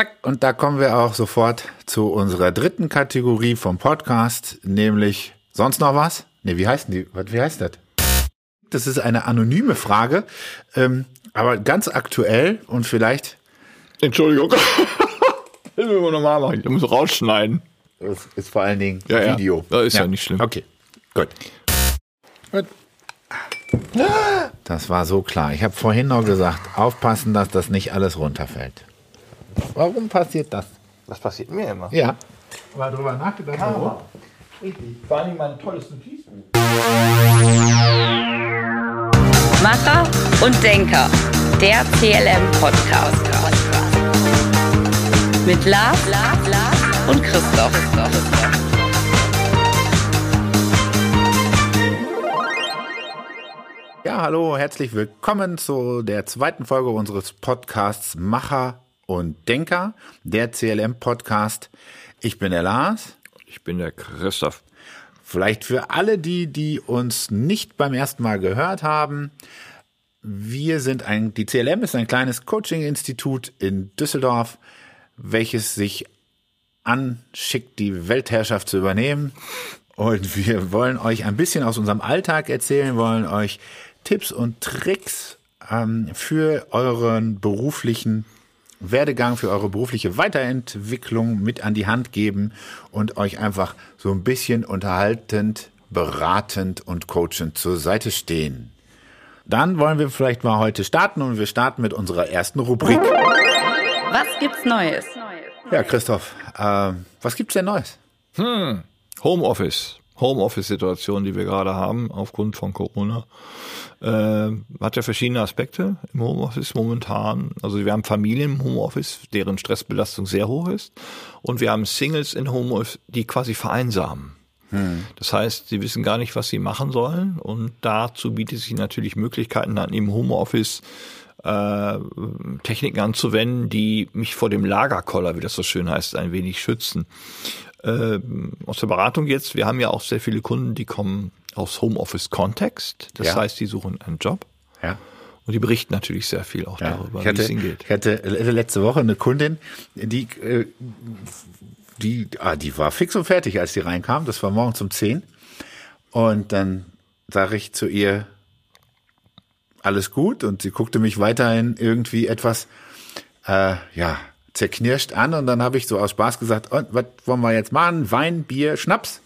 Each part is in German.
Zack, und da kommen wir auch sofort zu unserer dritten Kategorie vom Podcast, nämlich sonst noch was? Nee, wie heißt die? Wie heißt das? Das ist eine anonyme Frage, ähm, aber ganz aktuell und vielleicht. Entschuldigung. Das müssen wir nochmal machen. Ich muss rausschneiden. Das ist vor allen Dingen Ja, Video. Ja. Das ist ja. nicht schlimm. Okay, gut. Gut. Das war so klar. Ich habe vorhin noch gesagt, aufpassen, dass das nicht alles runterfällt. Warum passiert das? Das passiert mir immer. Ja. Mal drüber nachgedacht, warum? Vor allem mein tolles Notizbuch. Macher und Denker. Der CLM-Podcast. Mit Lars, Lars, Lars und Christoph. Ja, hallo, herzlich willkommen zu der zweiten Folge unseres Podcasts Macher und Denker, der CLM-Podcast. Ich bin der Lars. Ich bin der Christoph. Vielleicht für alle die, die uns nicht beim ersten Mal gehört haben. Wir sind ein, die CLM ist ein kleines Coaching-Institut in Düsseldorf, welches sich anschickt, die Weltherrschaft zu übernehmen. Und wir wollen euch ein bisschen aus unserem Alltag erzählen, wollen euch Tipps und Tricks ähm, für euren beruflichen Werdegang, für eure berufliche Weiterentwicklung mit an die Hand geben und euch einfach so ein bisschen unterhaltend, beratend und coachend zur Seite stehen. Dann wollen wir vielleicht mal heute starten und wir starten mit unserer ersten Rubrik. Was gibt's Neues? Ja, Christoph, äh, was gibt's denn Neues? Homeoffice. Homeoffice-Situation, die wir gerade haben aufgrund von Corona, äh, hat ja verschiedene Aspekte im Homeoffice momentan. Also wir haben Familien im Homeoffice, deren Stressbelastung sehr hoch ist. Und wir haben Singles in Homeoffice, die quasi vereinsamen. Das heißt, sie wissen gar nicht, was sie machen sollen. Und dazu bietet sich natürlich Möglichkeiten dann im Homeoffice äh, Techniken anzuwenden, die mich vor dem Lagerkoller, wie das so schön heißt, ein wenig schützen. Äh, aus der Beratung jetzt, wir haben ja auch sehr viele Kunden, die kommen aus Homeoffice-Kontext. Das Ja. heißt, die suchen einen Job. Ja. Und die berichten natürlich sehr viel auch Ja, darüber, ich wie hatte, es ihnen geht. ich hatte letzte Woche eine Kundin, die, äh, die, ah, die war fix und fertig, als die reinkam. Das war morgens um 10. Und dann sage ich zu ihr, alles gut. Und sie guckte mich weiterhin irgendwie etwas, äh, ja, zerknirscht an. Und dann habe ich so aus Spaß gesagt, und was wollen wir jetzt machen? Wein, Bier, Schnaps?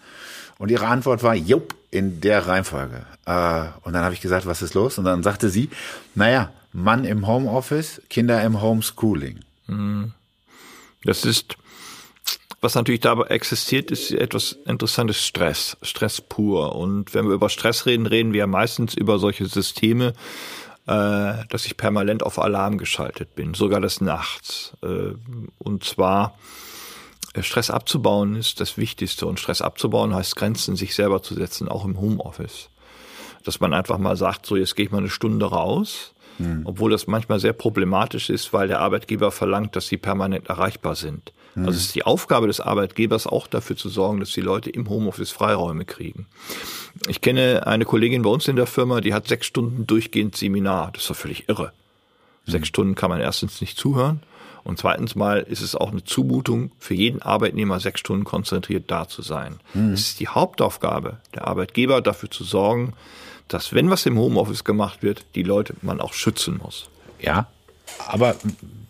Und ihre Antwort war, jupp, in der Reihenfolge. Äh, und dann habe ich gesagt, was ist los? Und dann sagte sie, naja, Mann im Homeoffice, Kinder im Homeschooling. Das ist, was natürlich dabei existiert, ist etwas interessantes Stress, Stress pur. Und wenn wir über Stress reden, reden wir meistens über solche Systeme, dass ich permanent auf Alarm geschaltet bin, sogar des Nachts. Äh, und zwar äh, Stress abzubauen ist das Wichtigste. Und Stress abzubauen heißt Grenzen sich selber zu setzen, auch im Homeoffice. Dass man einfach mal sagt, so jetzt gehe ich mal eine Stunde raus, obwohl das manchmal sehr problematisch ist, weil der Arbeitgeber verlangt, dass sie permanent erreichbar sind. Also es ist die Aufgabe des Arbeitgebers auch dafür zu sorgen, dass die Leute im Homeoffice Freiräume kriegen. Ich kenne eine Kollegin bei uns in der Firma, die hat sechs Stunden durchgehend Seminar. Das ist doch völlig irre. Sechs Stunden kann man erstens nicht zuhören und zweitens mal ist es auch eine Zumutung für jeden Arbeitnehmer, sechs Stunden konzentriert da zu sein. Es ist die Hauptaufgabe der Arbeitgeber, dafür zu sorgen, dass wenn was im Homeoffice gemacht wird, die Leute man auch schützen muss. Ja, aber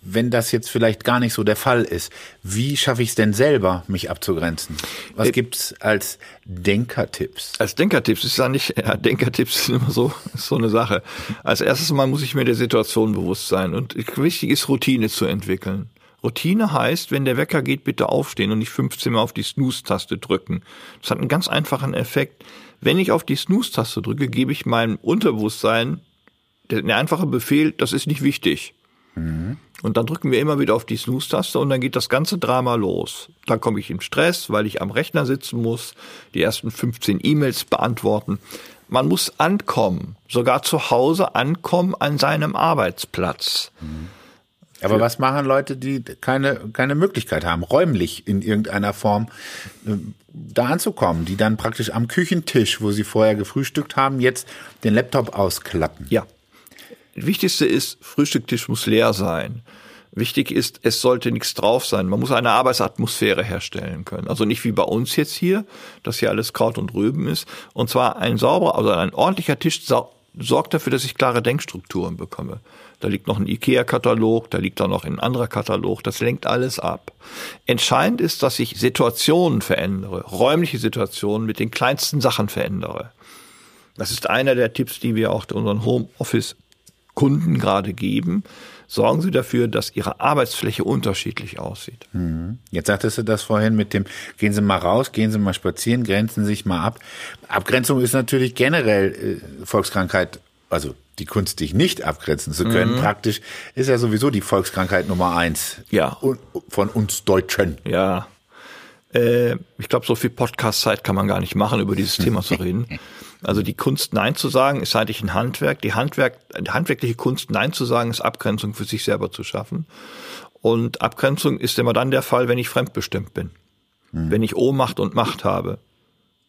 wenn das jetzt vielleicht gar nicht so der Fall ist, wie schaffe ich es denn selber, mich abzugrenzen? Was Äh, gibt's als Denkertipps? Als Denkertipps ist ja nicht, ja, Denkertipps sind immer so, ist so eine Sache. Als erstes mal muss ich mir der Situation bewusst sein und wichtig ist Routine zu entwickeln. Routine heißt, wenn der Wecker geht, bitte aufstehen und nicht 15 Mal auf die Snooze-Taste drücken. Das hat einen ganz einfachen Effekt. Wenn ich auf die Snooze-Taste drücke, gebe ich meinem Unterbewusstsein der, der einfache Befehl, das ist nicht wichtig. Und dann drücken wir immer wieder auf die Snooze-Taste und dann geht das ganze Drama los. Dann komme ich in Stress, weil ich am Rechner sitzen muss, die ersten 15 E-Mails beantworten. Man muss ankommen, sogar zu Hause ankommen an seinem Arbeitsplatz. Aber was machen Leute, die keine, keine Möglichkeit haben, räumlich in irgendeiner Form äh, da anzukommen, die dann praktisch am Küchentisch, wo sie vorher gefrühstückt haben, jetzt den Laptop ausklappen? Ja. Wichtigste ist, Frühstücktisch muss leer sein. Wichtig ist, es sollte nichts drauf sein. Man muss eine Arbeitsatmosphäre herstellen können. Also nicht wie bei uns jetzt hier, dass hier alles Kraut und Rüben ist. Und zwar ein sauberer, also ein ordentlicher Tisch sorgt dafür, dass ich klare Denkstrukturen bekomme. Da liegt noch ein IKEA-Katalog, da liegt da noch ein anderer Katalog, das lenkt alles ab. Entscheidend ist, dass ich Situationen verändere, räumliche Situationen mit den kleinsten Sachen verändere. Das ist einer der Tipps, die wir auch unseren Homeoffice-Kunden gerade geben. Sorgen Sie dafür, dass Ihre Arbeitsfläche unterschiedlich aussieht. Mhm. Jetzt sagtest du das vorhin mit dem, gehen Sie mal raus, gehen Sie mal spazieren, grenzen sich mal ab. Abgrenzung ist natürlich generell äh, Volkskrankheit, also die Kunst, dich nicht abgrenzen zu können, mhm. praktisch, ist ja sowieso die Volkskrankheit Nummer eins. Ja. Von uns Deutschen. Ja. Äh, ich glaube, so viel Podcast-Zeit kann man gar nicht machen, über dieses Thema zu reden. Also die Kunst Nein zu sagen ist eigentlich ein Handwerk. Die Handwerk, die handwerkliche Kunst Nein zu sagen ist Abgrenzung für sich selber zu schaffen. Und Abgrenzung ist immer dann der Fall, wenn ich fremdbestimmt bin. Mhm. Wenn ich Ohnmacht und Macht habe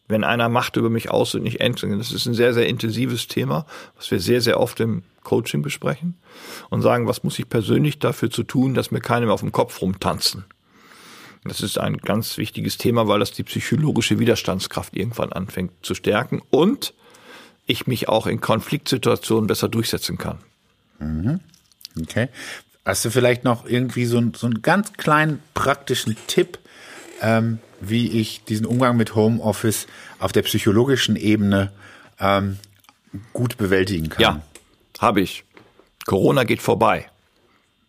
wenn einer Macht über mich aus und nicht endlich. Das ist ein sehr, sehr intensives Thema, was wir sehr, sehr oft im Coaching besprechen und sagen, was muss ich persönlich dafür zu tun, dass mir keine mehr auf dem Kopf rumtanzen. Das ist ein ganz wichtiges Thema, weil das die psychologische Widerstandskraft irgendwann anfängt zu stärken und ich mich auch in Konfliktsituationen besser durchsetzen kann. Mhm. Okay. Hast du vielleicht noch irgendwie so, so einen ganz kleinen praktischen Tipp, ähm, wie ich diesen Umgang mit Homeoffice auf der psychologischen Ebene ähm, gut bewältigen kann. Ja, habe ich. Corona geht vorbei.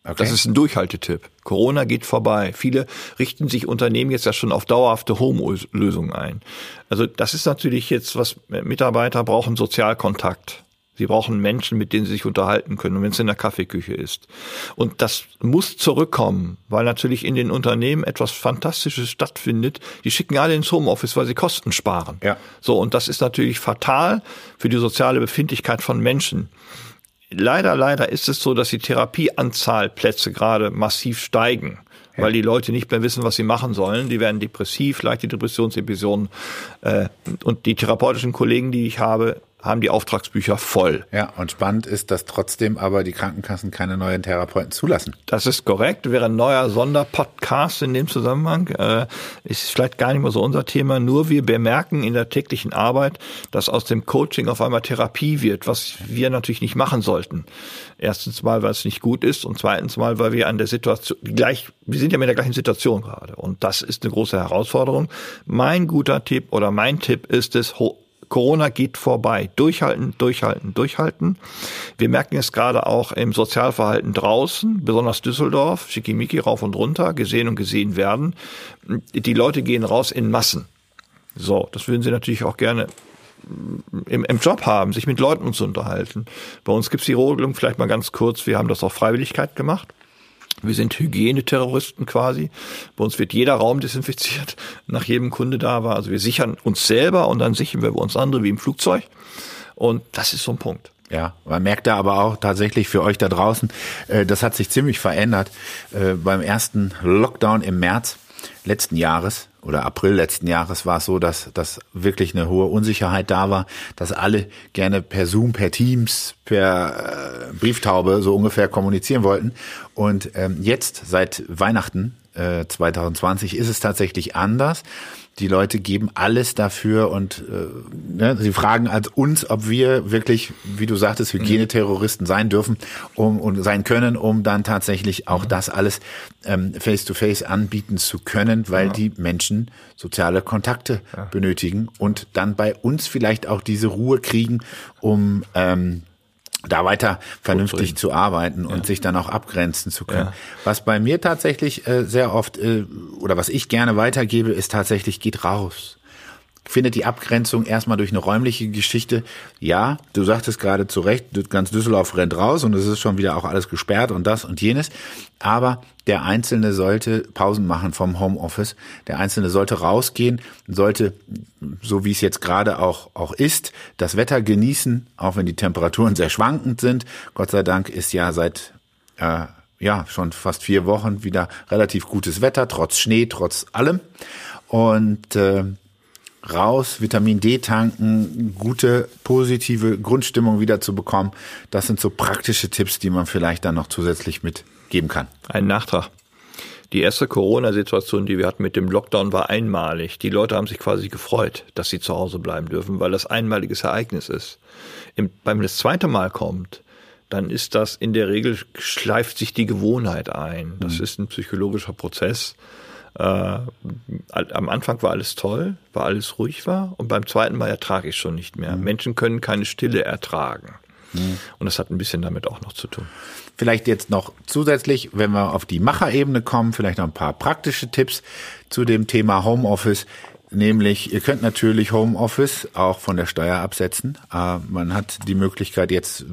Okay. Das ist ein Durchhaltetipp. Corona geht vorbei. Viele richten sich Unternehmen jetzt ja schon auf dauerhafte Home-Lösungen ein. Also das ist natürlich jetzt, was Mitarbeiter brauchen, Sozialkontakt. Sie brauchen Menschen, mit denen sie sich unterhalten können, wenn es in der Kaffeeküche ist. Und das muss zurückkommen, weil natürlich in den Unternehmen etwas Fantastisches stattfindet. Die schicken alle ins Homeoffice, weil sie Kosten sparen. Ja. So, und das ist natürlich fatal für die soziale Befindlichkeit von Menschen. Leider, leider ist es so, dass die Therapieanzahl Plätze gerade massiv steigen weil die Leute nicht mehr wissen, was sie machen sollen. Die werden depressiv, leichte Depressionsepisoden. Äh, und die therapeutischen Kollegen, die ich habe, haben die Auftragsbücher voll. Ja, und spannend ist, dass trotzdem aber die Krankenkassen keine neuen Therapeuten zulassen. Das ist korrekt. Wäre ein neuer Sonderpodcast in dem Zusammenhang. Äh, ist vielleicht gar nicht mehr so unser Thema. Nur wir bemerken in der täglichen Arbeit, dass aus dem Coaching auf einmal Therapie wird, was wir natürlich nicht machen sollten. Erstens mal, weil es nicht gut ist und zweitens mal, weil wir an der Situation gleich, wir sind ja mit der gleichen Situation gerade. Und das ist eine große Herausforderung. Mein guter Tipp oder mein Tipp ist es, Corona geht vorbei. Durchhalten, durchhalten, durchhalten. Wir merken es gerade auch im Sozialverhalten draußen, besonders Düsseldorf, Schickimicki rauf und runter, gesehen und gesehen werden. Die Leute gehen raus in Massen. So, das würden sie natürlich auch gerne im, im Job haben, sich mit Leuten zu unterhalten. Bei uns gibt's die Regelung, vielleicht mal ganz kurz, wir haben das auf Freiwilligkeit gemacht. Wir sind Hygieneterroristen quasi. Bei uns wird jeder Raum desinfiziert, nach jedem Kunde da war. Also wir sichern uns selber und dann sichern wir uns andere wie im Flugzeug. Und das ist so ein Punkt. Ja, man merkt da aber auch tatsächlich für euch da draußen, äh, das hat sich ziemlich verändert. Äh, beim ersten Lockdown im März letzten Jahres oder April letzten Jahres war es so, dass, dass wirklich eine hohe Unsicherheit da war, dass alle gerne per Zoom, per Teams, per äh, Brieftaube so ungefähr kommunizieren wollten. Und ähm, jetzt, seit Weihnachten äh, 2020, ist es tatsächlich anders die Leute geben alles dafür und äh, ne, sie fragen als uns, ob wir wirklich, wie du sagtest, Hygieneterroristen sein dürfen um, und sein können, um dann tatsächlich auch mhm. das alles ähm, face-to-face anbieten zu können, weil ja. die Menschen soziale Kontakte ja. benötigen und dann bei uns vielleicht auch diese Ruhe kriegen, um ähm, da weiter vernünftig zu arbeiten und ja. sich dann auch abgrenzen zu können. Ja. Was bei mir tatsächlich äh, sehr oft äh, oder was ich gerne weitergebe, ist tatsächlich geht raus findet die Abgrenzung erstmal durch eine räumliche Geschichte. Ja, du sagtest gerade zu Recht, ganz Düsseldorf rennt raus und es ist schon wieder auch alles gesperrt und das und jenes. Aber der Einzelne sollte Pausen machen vom Homeoffice. Der Einzelne sollte rausgehen, sollte, so wie es jetzt gerade auch, auch ist, das Wetter genießen, auch wenn die Temperaturen sehr schwankend sind. Gott sei Dank ist ja seit äh, ja schon fast vier Wochen wieder relativ gutes Wetter, trotz Schnee, trotz allem. Und äh, raus, Vitamin D tanken, gute, positive Grundstimmung wieder zu bekommen. Das sind so praktische Tipps, die man vielleicht dann noch zusätzlich mit geben kann. Ein Nachtrag. Die erste Corona-Situation, die wir hatten mit dem Lockdown, war einmalig. Die Leute haben sich quasi gefreut, dass sie zu Hause bleiben dürfen, weil das einmaliges Ereignis ist. Im, beim das zweite Mal kommt, dann ist das in der Regel schleift sich die Gewohnheit ein. Das mhm. ist ein psychologischer Prozess. Äh, am Anfang war alles toll, war alles ruhig war und beim zweiten Mal ertrage ich schon nicht mehr. Mhm. Menschen können keine Stille ertragen. Mhm. Und das hat ein bisschen damit auch noch zu tun. Vielleicht jetzt noch zusätzlich, wenn wir auf die Macherebene kommen, vielleicht noch ein paar praktische Tipps zu dem Thema Homeoffice. Nämlich, ihr könnt natürlich Homeoffice auch von der Steuer absetzen. Äh, man hat die Möglichkeit, jetzt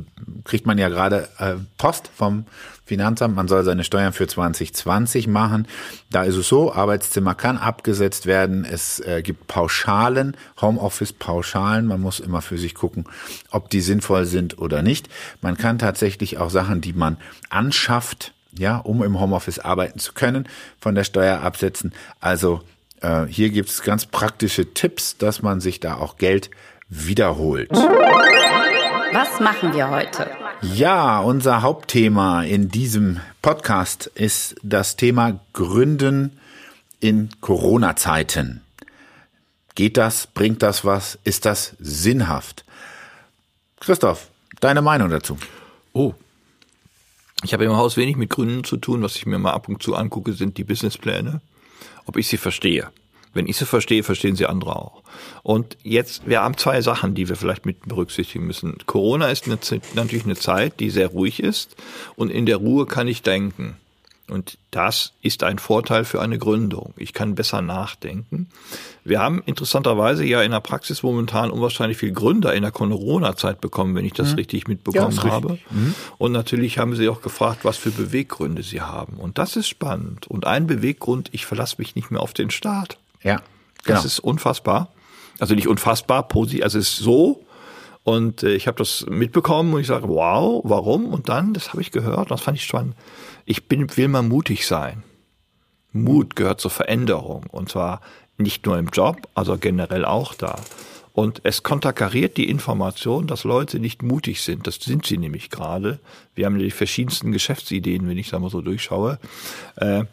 kriegt man ja gerade äh, Post vom Finanzamt, man soll seine Steuern für 2020 machen. Da ist es so, Arbeitszimmer kann abgesetzt werden. Es äh, gibt Pauschalen, Homeoffice-Pauschalen. Man muss immer für sich gucken, ob die sinnvoll sind oder nicht. Man kann tatsächlich auch Sachen, die man anschafft, ja, um im Homeoffice arbeiten zu können, von der Steuer absetzen. Also äh, hier gibt's ganz praktische Tipps, dass man sich da auch Geld wiederholt. Was machen wir heute? Ja, unser Hauptthema in diesem Podcast ist das Thema Gründen in Corona-Zeiten. Geht das? Bringt das was? Ist das sinnhaft? Christoph, deine Meinung dazu? Oh. Ich habe im Haus wenig mit Gründen zu tun. Was ich mir mal ab und zu angucke, sind die Businesspläne. Ob ich sie verstehe. Wenn ich sie verstehe, verstehen sie andere auch. Und jetzt, wir haben zwei Sachen, die wir vielleicht mit berücksichtigen müssen. Corona ist eine, natürlich eine Zeit, die sehr ruhig ist und in der Ruhe kann ich denken. Und das ist ein Vorteil für eine Gründung. Ich kann besser nachdenken. Wir haben interessanterweise ja in der Praxis momentan unwahrscheinlich viel Gründer in der Corona-Zeit bekommen, wenn ich das mhm. richtig mitbekommen ja, habe. Mhm. Und natürlich haben sie auch gefragt, was für Beweggründe sie haben. Und das ist spannend. Und ein Beweggrund, ich verlasse mich nicht mehr auf den Staat. Ja. Genau. Das ist unfassbar. Also nicht unfassbar, positiv, also es ist so. Und äh, ich habe das mitbekommen und ich sage, wow, warum? Und dann, das habe ich gehört, das fand ich spannend. Ich bin, will mal mutig sein. Mut gehört zur Veränderung. Und zwar nicht nur im Job, also generell auch da. Und es konterkariert die Information, dass Leute nicht mutig sind. Das sind sie nämlich gerade. Wir haben die verschiedensten Geschäftsideen, wenn ich da mal so durchschaue. Äh,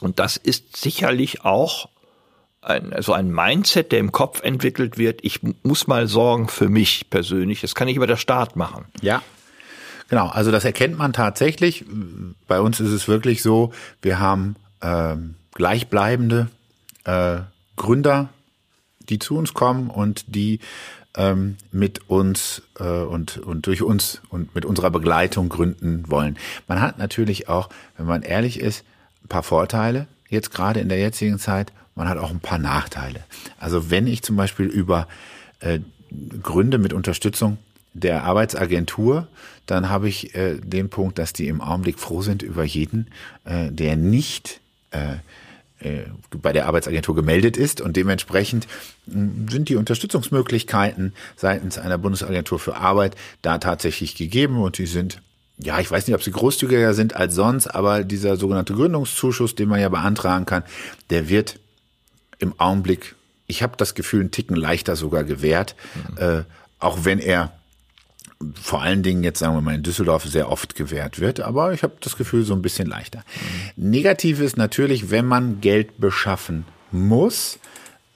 und das ist sicherlich auch ein, also ein Mindset, der im Kopf entwickelt wird. Ich muss mal sorgen für mich persönlich. Das kann ich über der Staat machen. Ja. Genau, also das erkennt man tatsächlich. Bei uns ist es wirklich so, wir haben äh, gleichbleibende äh, Gründer, die zu uns kommen und die ähm, mit uns äh, und, und durch uns und mit unserer Begleitung gründen wollen. Man hat natürlich auch, wenn man ehrlich ist, ein paar Vorteile, jetzt gerade in der jetzigen Zeit man hat auch ein paar Nachteile. Also wenn ich zum Beispiel über äh, Gründe mit Unterstützung der Arbeitsagentur, dann habe ich äh, den Punkt, dass die im Augenblick froh sind über jeden, äh, der nicht äh, äh bei der Arbeitsagentur gemeldet ist und dementsprechend hm, sind die Unterstützungsmöglichkeiten seitens einer Bundesagentur für Arbeit da tatsächlich gegeben und die sind ja, ich weiß nicht, ob sie großzügiger sind als sonst, aber dieser sogenannte Gründungszuschuss, den man ja beantragen kann, der wird im Augenblick, ich habe das Gefühl, einen Ticken leichter sogar gewährt, mhm. äh, auch wenn er vor allen Dingen jetzt sagen wir mal in Düsseldorf sehr oft gewährt wird, aber ich habe das Gefühl so ein bisschen leichter. Mhm. Negativ ist natürlich, wenn man Geld beschaffen muss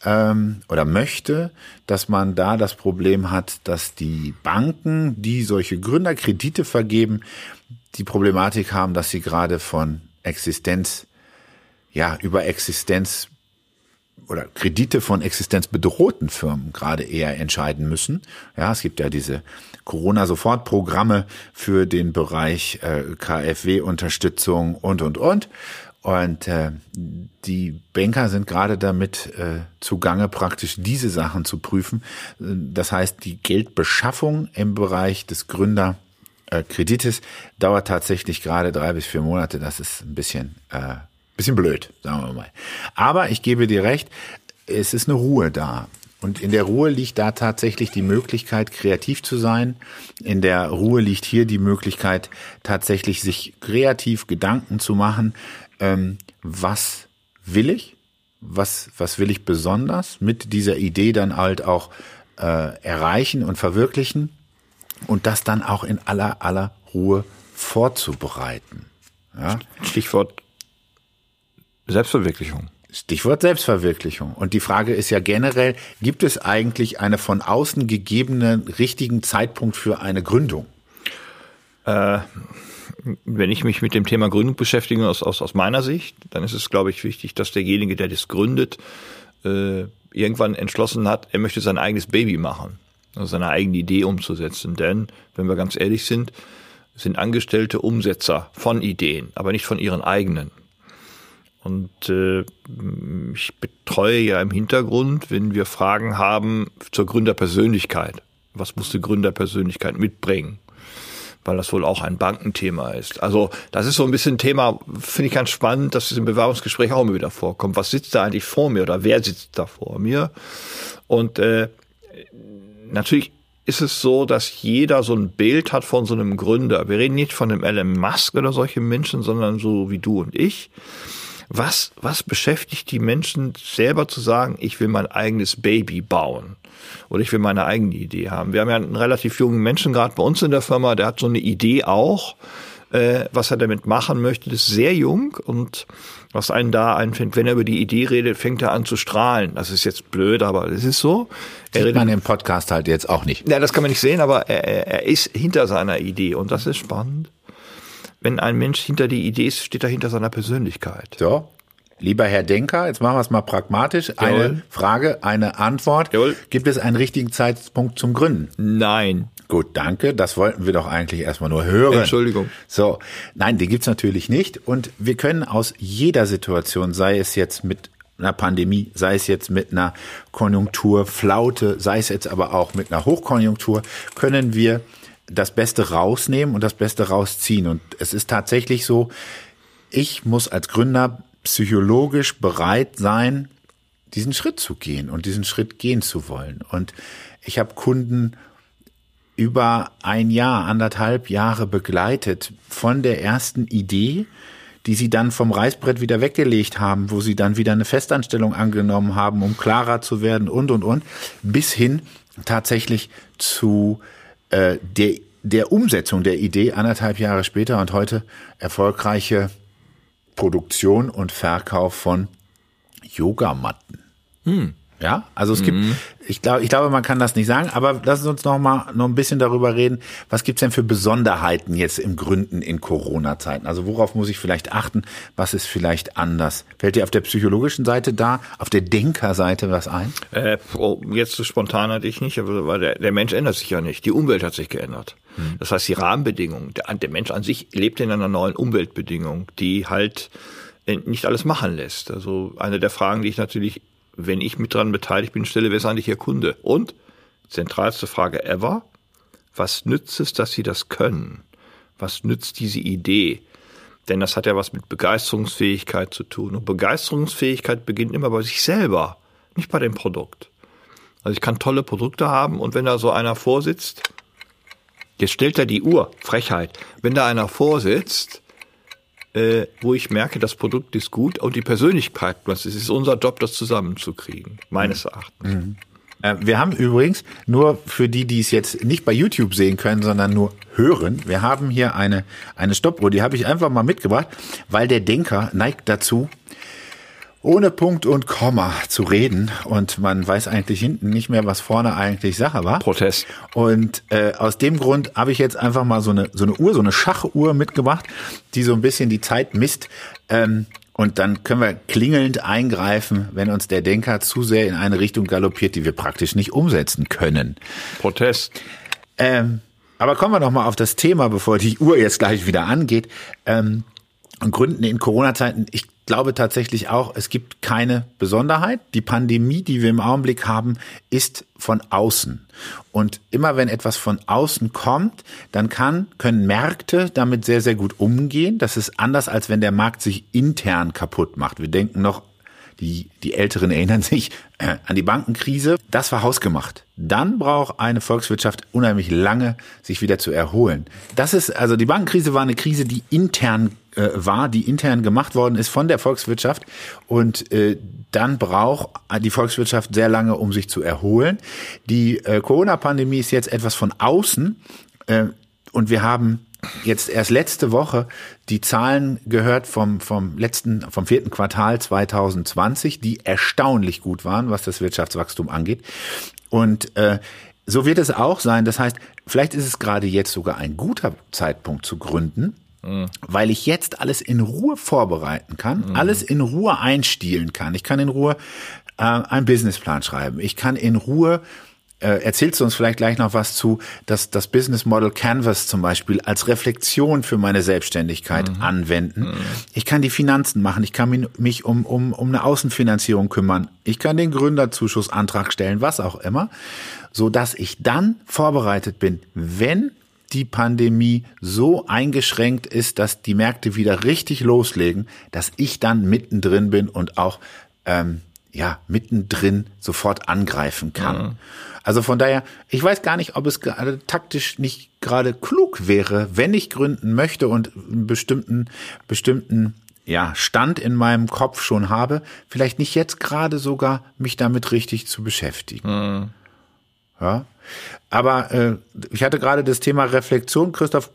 ähm, oder möchte, dass man da das Problem hat, dass die Banken, die solche Gründerkredite vergeben, die Problematik haben, dass sie gerade von Existenz ja, über Existenz oder Kredite von existenzbedrohten Firmen gerade eher entscheiden müssen. Ja, es gibt ja diese Corona-Sofortprogramme für den Bereich äh, KfW-Unterstützung und, und, und. Und äh, die Banker sind gerade damit äh, zugange, praktisch diese Sachen zu prüfen. Das heißt, die Geldbeschaffung im Bereich des Gründerkredites dauert tatsächlich gerade drei bis vier Monate. Das ist ein bisschen äh, Bisschen blöd, sagen wir mal. Aber ich gebe dir recht, es ist eine Ruhe da. Und in der Ruhe liegt da tatsächlich die Möglichkeit, kreativ zu sein. In der Ruhe liegt hier die Möglichkeit, tatsächlich sich kreativ Gedanken zu machen, ähm, was will ich? Was, was will ich besonders mit dieser Idee dann halt auch äh, erreichen und verwirklichen und das dann auch in aller, aller Ruhe vorzubereiten. Ja? Stichwort Selbstverwirklichung. Stichwort Selbstverwirklichung. Und die Frage ist ja generell, gibt es eigentlich eine von außen gegebenen richtigen Zeitpunkt für eine Gründung? Äh, wenn ich mich mit dem Thema Gründung beschäftige aus, aus, aus meiner Sicht, dann ist es, glaube ich, wichtig, dass derjenige, der das gründet, äh, irgendwann entschlossen hat, er möchte sein eigenes Baby machen, also seine eigene Idee umzusetzen. Denn, wenn wir ganz ehrlich sind, sind Angestellte Umsetzer von Ideen, aber nicht von ihren eigenen. Und äh, ich betreue ja im Hintergrund, wenn wir Fragen haben zur Gründerpersönlichkeit. Was muss die Gründerpersönlichkeit mitbringen? Weil das wohl auch ein Bankenthema ist. Also das ist so ein bisschen ein Thema, finde ich ganz spannend, dass es im Bewerbungsgespräch auch immer wieder vorkommt. Was sitzt da eigentlich vor mir oder wer sitzt da vor mir? Und äh, natürlich ist es so, dass jeder so ein Bild hat von so einem Gründer. Wir reden nicht von einem Elon Musk oder solche Menschen, sondern so wie du und ich was, was beschäftigt die Menschen selber zu sagen, ich will mein eigenes Baby bauen oder ich will meine eigene Idee haben? Wir haben ja einen relativ jungen Menschen gerade bei uns in der Firma, der hat so eine Idee auch, äh, was er damit machen möchte, das ist sehr jung und was einen da einfängt, wenn er über die Idee redet, fängt er an zu strahlen. Das ist jetzt blöd, aber es ist so. Er Sieht man im Podcast halt jetzt auch nicht. Ja, das kann man nicht sehen, aber er, er ist hinter seiner Idee und das ist spannend wenn ein Mensch hinter die Idee ist, steht er hinter seiner Persönlichkeit. So. Lieber Herr Denker, jetzt machen wir es mal pragmatisch. Eine Jawohl. Frage, eine Antwort. Jawohl. Gibt es einen richtigen Zeitpunkt zum Gründen? Nein. Gut, danke. Das wollten wir doch eigentlich erstmal nur hören. Entschuldigung. So, nein, die gibt's natürlich nicht. Und wir können aus jeder Situation, sei es jetzt mit einer Pandemie, sei es jetzt mit einer Konjunkturflaute, sei es jetzt aber auch mit einer Hochkonjunktur, können wir das Beste rausnehmen und das Beste rausziehen. Und es ist tatsächlich so, ich muss als Gründer psychologisch bereit sein, diesen Schritt zu gehen und diesen Schritt gehen zu wollen. Und ich habe Kunden über ein Jahr, anderthalb Jahre begleitet von der ersten Idee, die sie dann vom Reißbrett wieder weggelegt haben, wo sie dann wieder eine Festanstellung angenommen haben, um klarer zu werden und, und, und, bis hin tatsächlich zu äh, der, der Umsetzung der Idee anderthalb Jahre später und heute erfolgreiche Produktion und Verkauf von Yogamatten. Hm. Ja, also es gibt, mhm. ich glaube, ich glaube, man kann das nicht sagen, aber lass uns noch mal noch ein bisschen darüber reden. Was gibt's denn für Besonderheiten jetzt im Gründen in Corona-Zeiten? Also worauf muss ich vielleicht achten? Was ist vielleicht anders? Fällt dir auf der psychologischen Seite da, auf der Denkerseite was ein? Äh, oh, jetzt so spontan hatte ich nicht, aber der, der Mensch ändert sich ja nicht. Die Umwelt hat sich geändert. Mhm. Das heißt, die Rahmenbedingungen, der, der Mensch an sich lebt in einer neuen Umweltbedingung, die halt äh, nicht alles machen lässt. Also eine der Fragen, die ich natürlich wenn ich mit dran beteiligt bin, stelle, wer ist eigentlich Ihr Kunde? Und, zentralste Frage ever, was nützt es, dass Sie das können? Was nützt diese Idee? Denn das hat ja was mit Begeisterungsfähigkeit zu tun. Und Begeisterungsfähigkeit beginnt immer bei sich selber, nicht bei dem Produkt. Also ich kann tolle Produkte haben und wenn da so einer vorsitzt, jetzt stellt er die Uhr, Frechheit, wenn da einer vorsitzt äh, wo ich merke, das Produkt ist gut und die Persönlichkeit, was es ist unser Job, das zusammenzukriegen, meines Erachtens. Mhm. Äh, wir haben übrigens, nur für die, die es jetzt nicht bei YouTube sehen können, sondern nur hören, wir haben hier eine, eine Stoppuhr, die habe ich einfach mal mitgebracht, weil der Denker neigt dazu, ohne Punkt und Komma zu reden und man weiß eigentlich hinten nicht mehr, was vorne eigentlich Sache war. Protest. Und äh, aus dem Grund habe ich jetzt einfach mal so eine so eine Uhr, so eine Schachuhr mitgebracht, die so ein bisschen die Zeit misst. Ähm, und dann können wir klingelnd eingreifen, wenn uns der Denker zu sehr in eine Richtung galoppiert, die wir praktisch nicht umsetzen können. Protest. Ähm, aber kommen wir noch mal auf das Thema, bevor die Uhr jetzt gleich wieder angeht. Ähm, Gründen in Corona-Zeiten, ich glaube tatsächlich auch, es gibt keine Besonderheit. Die Pandemie, die wir im Augenblick haben, ist von außen. Und immer wenn etwas von außen kommt, dann kann, können Märkte damit sehr, sehr gut umgehen. Das ist anders, als wenn der Markt sich intern kaputt macht. Wir denken noch die, die Älteren erinnern sich äh, an die Bankenkrise. Das war hausgemacht. Dann braucht eine Volkswirtschaft unheimlich lange, sich wieder zu erholen. Das ist, also die Bankenkrise war eine Krise, die intern äh, war, die intern gemacht worden ist von der Volkswirtschaft. Und äh, dann braucht die Volkswirtschaft sehr lange, um sich zu erholen. Die äh, Corona-Pandemie ist jetzt etwas von außen. Äh, und wir haben jetzt erst letzte Woche die Zahlen gehört vom, vom letzten, vom vierten Quartal 2020, die erstaunlich gut waren, was das Wirtschaftswachstum angeht. Und äh, so wird es auch sein. Das heißt, vielleicht ist es gerade jetzt sogar ein guter Zeitpunkt zu gründen, mhm. weil ich jetzt alles in Ruhe vorbereiten kann, mhm. alles in Ruhe einstielen kann. Ich kann in Ruhe äh, einen Businessplan schreiben. Ich kann in Ruhe äh, erzählst du uns vielleicht gleich noch was zu, dass das Business Model Canvas zum Beispiel als Reflexion für meine Selbstständigkeit mhm. anwenden. Mhm. Ich kann die Finanzen machen, ich kann mich um, um, um eine Außenfinanzierung kümmern, ich kann den Gründerzuschussantrag stellen, was auch immer, so dass ich dann vorbereitet bin, wenn die Pandemie so eingeschränkt ist, dass die Märkte wieder richtig loslegen, dass ich dann mittendrin bin und auch ähm, ja mittendrin sofort angreifen kann. Mhm. Also von daher, ich weiß gar nicht, ob es gerade taktisch nicht gerade klug wäre, wenn ich gründen möchte und einen bestimmten, bestimmten ja, Stand in meinem Kopf schon habe, vielleicht nicht jetzt gerade sogar mich damit richtig zu beschäftigen. Mhm. Ja. Aber äh, ich hatte gerade das Thema Reflexion, Christoph.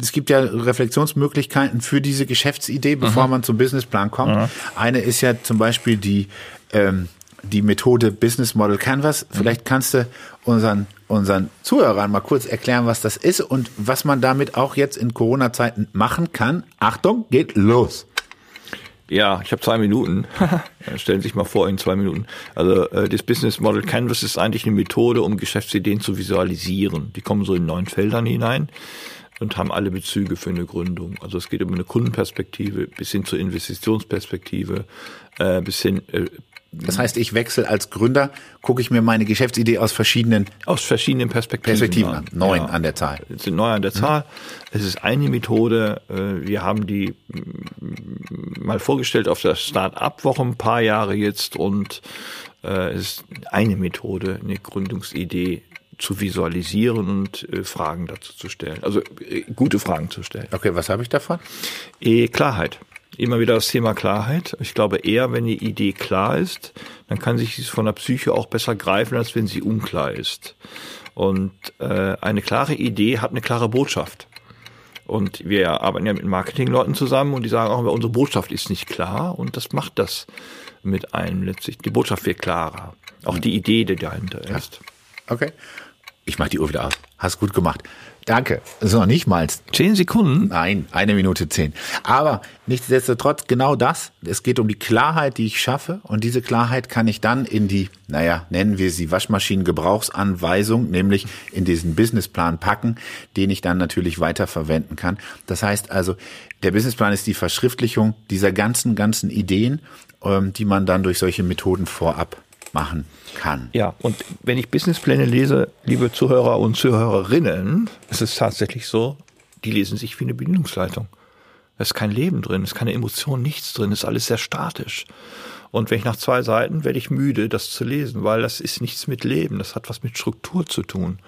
Es gibt ja Reflexionsmöglichkeiten für diese Geschäftsidee, bevor mhm. man zum Businessplan kommt. Mhm. Eine ist ja zum Beispiel die ähm, die Methode Business Model Canvas. Vielleicht kannst du unseren, unseren Zuhörern mal kurz erklären, was das ist und was man damit auch jetzt in Corona-Zeiten machen kann. Achtung, geht los. Ja, ich habe zwei Minuten. Stellen Sie sich mal vor in zwei Minuten. Also äh, das Business Model Canvas ist eigentlich eine Methode, um Geschäftsideen zu visualisieren. Die kommen so in neun Feldern hinein und haben alle Bezüge für eine Gründung. Also es geht um eine Kundenperspektive bis hin zur Investitionsperspektive, äh, bis hin äh, das heißt, ich wechsle als Gründer, gucke ich mir meine Geschäftsidee aus verschiedenen aus verschiedenen Perspektiven, Perspektiven an. Neun ja. an der Zahl. Es sind neun an der Zahl. Es ist eine Methode. Äh, wir haben die mal vorgestellt auf der Start-up-Woche ein paar Jahre jetzt und äh, es ist eine Methode, eine Gründungsidee zu visualisieren und äh, Fragen dazu zu stellen. Also gute Fragen zu stellen. Okay, was habe ich davon? Klarheit immer wieder das Thema Klarheit. Ich glaube eher, wenn die Idee klar ist, dann kann sich dies von der Psyche auch besser greifen, als wenn sie unklar ist. Und äh, eine klare Idee hat eine klare Botschaft. Und wir arbeiten ja mit Marketingleuten zusammen und die sagen auch, unsere Botschaft ist nicht klar und das macht das mit einem letztlich. Die Botschaft wird klarer. Auch die Idee, die dahinter ist. Okay. Ich mach die Uhr wieder aus. Hast gut gemacht. Danke. Das ist noch nicht mal. Zehn Sekunden? Nein, eine Minute zehn. Aber nichtsdestotrotz genau das. Es geht um die Klarheit, die ich schaffe. Und diese Klarheit kann ich dann in die, naja, nennen wir sie Waschmaschinengebrauchsanweisung, nämlich in diesen Businessplan packen, den ich dann natürlich weiterverwenden kann. Das heißt also, der Businessplan ist die Verschriftlichung dieser ganzen, ganzen Ideen, ähm, die man dann durch solche Methoden vorab machen kann. Ja, und wenn ich Businesspläne lese, liebe Zuhörer und Zuhörerinnen, ist es tatsächlich so, die lesen sich wie eine Bedienungsleitung. Da ist kein Leben drin, ist keine Emotion, nichts drin, ist alles sehr statisch. Und wenn ich nach zwei Seiten werde ich müde, das zu lesen, weil das ist nichts mit Leben, das hat was mit Struktur zu tun.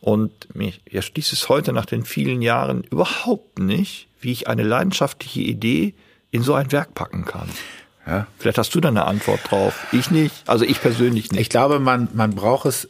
Und mir erschließt es heute nach den vielen Jahren überhaupt nicht, wie ich eine leidenschaftliche Idee in so ein Werk packen kann. Ja. Vielleicht hast du da eine Antwort drauf. Ich nicht. Also ich persönlich nicht. Ich glaube, man, man braucht es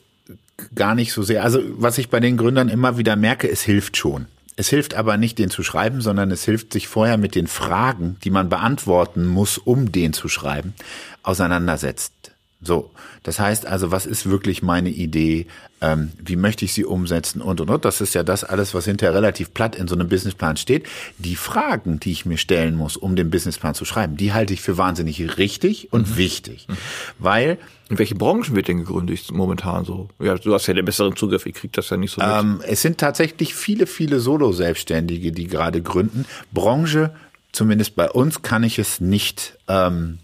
gar nicht so sehr. Also was ich bei den Gründern immer wieder merke, es hilft schon. Es hilft aber nicht, den zu schreiben, sondern es hilft sich vorher mit den Fragen, die man beantworten muss, um den zu schreiben, auseinandersetzt. So, das heißt also, was ist wirklich meine Idee? Ähm, wie möchte ich sie umsetzen und und und? Das ist ja das alles, was hinterher relativ platt in so einem Businessplan steht. Die Fragen, die ich mir stellen muss, um den Businessplan zu schreiben, die halte ich für wahnsinnig richtig und mhm. wichtig, mhm. weil in welchen Branchen wird denn gegründet momentan so? Ja, du hast ja den besseren Zugriff, ich krieg das ja nicht so mit. Ähm, es sind tatsächlich viele, viele Solo-Selbstständige, die gerade gründen. Branche, zumindest bei uns, kann ich es nicht, ähm,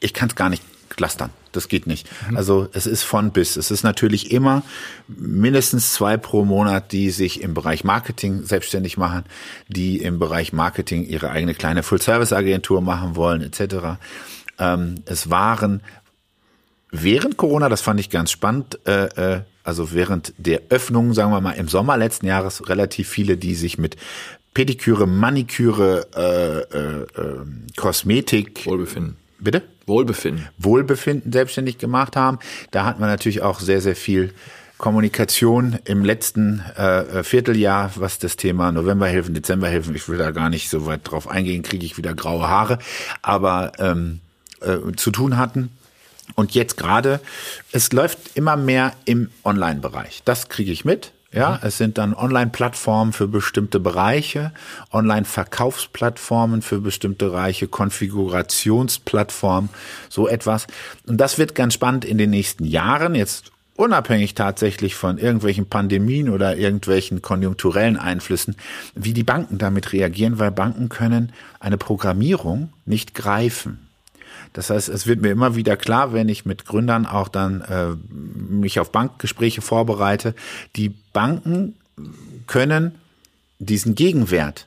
ich kann es gar nicht clustern. Das geht nicht. Mhm. Also es ist von bis. Es ist natürlich immer mindestens zwei pro Monat, die sich im Bereich Marketing selbstständig machen, die im Bereich Marketing ihre eigene kleine Full-Service-Agentur machen wollen, etc. Ähm, es waren während Corona, das fand ich ganz spannend, äh, äh, also während der Öffnung, sagen wir mal im Sommer letzten Jahres, relativ viele, die sich mit Pediküre, Maniküre, äh, äh, äh, Kosmetik, Wohlbefinden. Bitte? Wohlbefinden. Wohlbefinden selbstständig gemacht haben. Da hat man natürlich auch sehr, sehr viel Kommunikation im letzten äh, Vierteljahr, was das Thema Novemberhilfen, Dezemberhilfen, ich will da gar nicht so weit drauf eingehen, kriege ich wieder graue Haare, aber ähm, äh, zu tun hatten. Und jetzt gerade, es läuft immer mehr im Online-Bereich. Das kriege ich mit. Ja, mhm. es sind dann Online-Plattformen für bestimmte Bereiche, Online-Verkaufsplattformen für bestimmte Bereiche, Konfigurationsplattformen, so etwas. Und das wird ganz spannend in den nächsten Jahren. Jetzt unabhängig tatsächlich von irgendwelchen Pandemien oder irgendwelchen konjunkturellen Einflüssen, wie die Banken damit reagieren, weil Banken können eine Programmierung nicht greifen. Das heißt, es wird mir immer wieder klar, wenn ich mit Gründern auch dann äh, mich auf Bankgespräche vorbereite, die Banken können diesen Gegenwert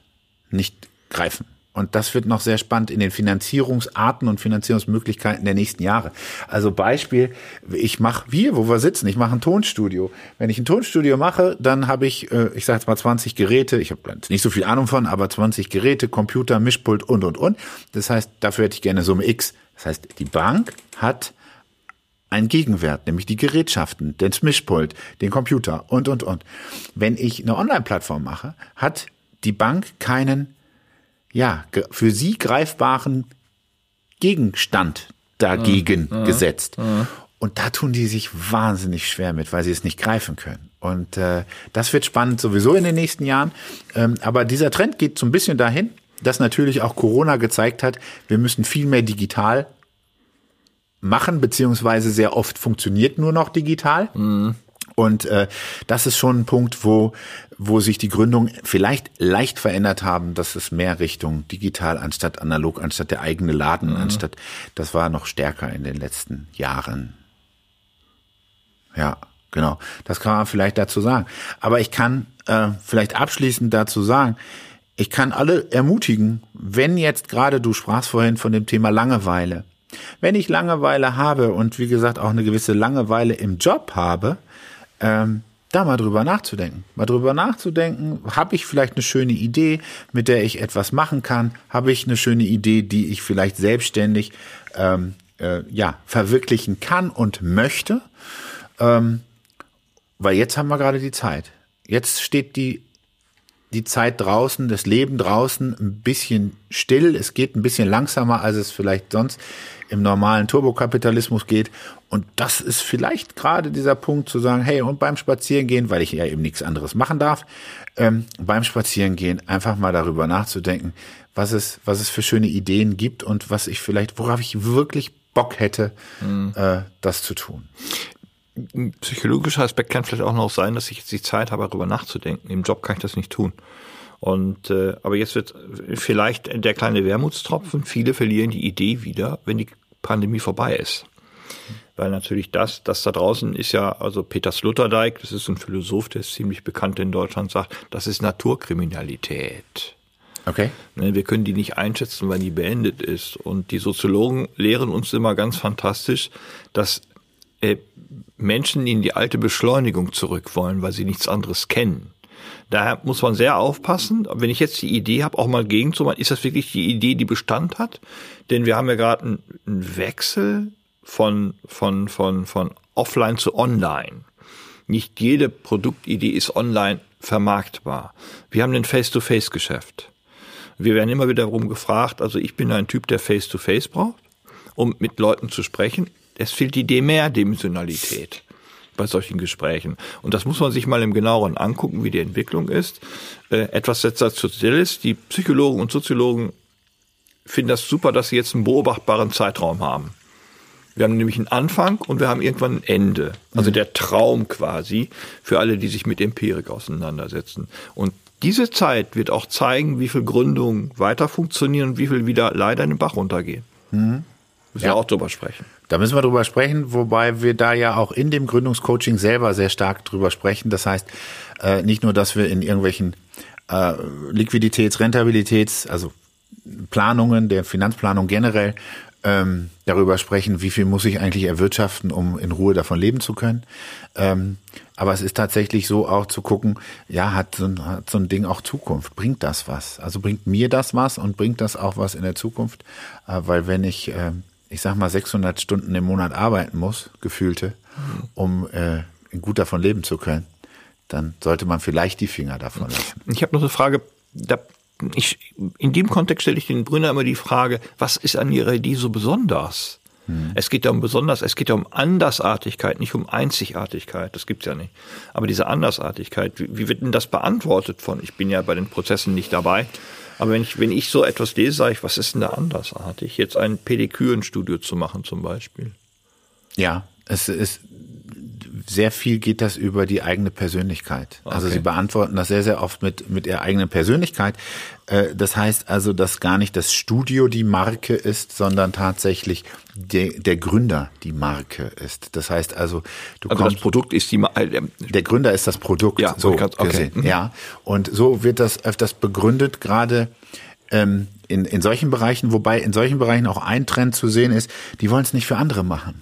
nicht greifen. Und das wird noch sehr spannend in den Finanzierungsarten und Finanzierungsmöglichkeiten der nächsten Jahre. Also Beispiel, ich mache, wir, wo wir sitzen, ich mache ein Tonstudio. Wenn ich ein Tonstudio mache, dann habe ich, äh, ich sage jetzt mal 20 Geräte, ich habe nicht so viel Ahnung von, aber 20 Geräte, Computer, Mischpult und, und, und. Das heißt, dafür hätte ich gerne Summe X. Das heißt, die Bank hat einen Gegenwert, nämlich die Gerätschaften, den Mischpult, den Computer und, und, und. Wenn ich eine Online-Plattform mache, hat die Bank keinen ja, für sie greifbaren Gegenstand dagegen mhm. gesetzt. Mhm. Und da tun die sich wahnsinnig schwer mit, weil sie es nicht greifen können. Und äh, das wird spannend sowieso in den nächsten Jahren. Ähm, aber dieser Trend geht so ein bisschen dahin, dass natürlich auch Corona gezeigt hat, wir müssen viel mehr digital machen, beziehungsweise sehr oft funktioniert nur noch digital. Mhm. Und äh, das ist schon ein Punkt, wo, wo sich die Gründungen vielleicht leicht verändert haben, dass es mehr Richtung digital anstatt analog, anstatt der eigene Laden, mhm. anstatt, das war noch stärker in den letzten Jahren. Ja, genau. Das kann man vielleicht dazu sagen. Aber ich kann äh, vielleicht abschließend dazu sagen, ich kann alle ermutigen, wenn jetzt gerade, du sprachst vorhin von dem Thema Langeweile, wenn ich Langeweile habe und wie gesagt auch eine gewisse Langeweile im Job habe, ähm, da mal drüber nachzudenken. Mal drüber nachzudenken, habe ich vielleicht eine schöne Idee, mit der ich etwas machen kann? Habe ich eine schöne Idee, die ich vielleicht selbstständig ähm, äh, ja, verwirklichen kann und möchte? Ähm, weil jetzt haben wir gerade die Zeit. Jetzt steht die die Zeit draußen, das Leben draußen ein bisschen still. Es geht ein bisschen langsamer, als es vielleicht sonst im normalen Turbokapitalismus geht. Und das ist vielleicht gerade dieser Punkt zu sagen, hey, und beim Spazierengehen, weil ich ja eben nichts anderes machen darf, ähm, beim Spazierengehen einfach mal darüber nachzudenken, was es, was es für schöne Ideen gibt und was ich vielleicht, worauf ich wirklich Bock hätte, mhm. äh, das zu tun. Ein psychologischer Aspekt kann vielleicht auch noch sein, dass ich jetzt die Zeit habe, darüber nachzudenken. Im Job kann ich das nicht tun. Und äh, aber jetzt wird vielleicht der kleine Wermutstropfen. Viele verlieren die Idee wieder, wenn die Pandemie vorbei ist. Weil natürlich das, das da draußen ist ja, also Peter Sloterdijk, das ist ein Philosoph, der ist ziemlich bekannt in Deutschland, sagt, das ist Naturkriminalität. Okay. Ne, wir können die nicht einschätzen, wann die beendet ist. Und die Soziologen lehren uns immer ganz fantastisch, dass äh, Menschen in die alte Beschleunigung zurück wollen, weil sie nichts anderes kennen. Daher muss man sehr aufpassen, wenn ich jetzt die Idee habe, auch mal gegenzumachen, ist das wirklich die Idee, die Bestand hat? Denn wir haben ja gerade einen, Wechsel von, von, von, von offline zu online. Nicht jede Produktidee ist online vermarktbar. Wir haben ein Face-to-Face-Geschäft. Wir werden immer wieder darum gefragt, also ich bin ein Typ, der Face-to-Face -face braucht, um mit Leuten zu sprechen. Es fehlt die Dimensionalität bei solchen Gesprächen. Und das muss man sich mal im genaueren angucken, wie die Entwicklung ist. Äh, etwas sensationelles. Die Psychologen und Soziologen finden das super, dass sie jetzt einen beobachtbaren Zeitraum haben. Wir haben nämlich einen Anfang und wir haben irgendwann ein Ende. Also mhm. der Traum quasi für alle, die sich mit Empirik auseinandersetzen. Und diese Zeit wird auch zeigen, wie viel Gründungen weiter funktionieren und wie viel wieder leider in den Bach runtergehen. Mhm. Müssen ja. wir auch drüber sprechen. Da müssen wir drüber sprechen, wobei wir da ja auch in dem Gründungscoaching selber sehr stark drüber sprechen. Das heißt, äh, nicht nur, dass wir in irgendwelchen äh, Liquiditäts-, Rentabilitäts-, also Planungen, der Finanzplanung generell ähm, darüber sprechen, wie viel muss ich eigentlich erwirtschaften, um in Ruhe davon leben zu können. Ähm, aber es ist tatsächlich so auch zu gucken, ja, hat so, ein, hat so ein Ding auch Zukunft? Bringt das was? Also bringt mir das was und bringt das auch was in der Zukunft? Äh, weil wenn ich, äh, ich sag mal, 600 Stunden im Monat arbeiten muss, gefühlte, um äh, gut davon leben zu können, dann sollte man vielleicht die Finger davon lassen. Ich habe noch eine Frage. Da, ich, in dem Kontext stelle ich den Brünner immer die Frage, was ist an ihrer Idee so besonders? Hm. Es geht ja um besonders, es geht ja um Andersartigkeit, nicht um Einzigartigkeit. Das gibt's ja nicht. Aber diese Andersartigkeit, wie, wie wird denn das beantwortet von? Ich bin ja bei den Prozessen nicht dabei. Aber wenn ich, wenn ich so etwas lese, sage ich, was ist denn da andersartig? Jetzt ein Pedikürenstudio zu machen zum Beispiel. Ja, es ist sehr viel geht das über die eigene Persönlichkeit. Also okay. Also sie beantworten das sehr, sehr oft mit, mit ihrer eigenen Persönlichkeit. Äh, das heißt also, dass gar nicht das Studio die Marke ist, sondern tatsächlich der, der Gründer die Marke ist. Das heißt also, du also kommst, das Produkt ist die Marke. Äh, der Gründer ist das Produkt, ja, so okay. gesehen. Mhm. Ja, und so wird das öfters begründet, gerade ähm, in, in solchen Bereichen, wobei in solchen Bereichen auch ein Trend zu sehen ist, die wollen es nicht für andere machen.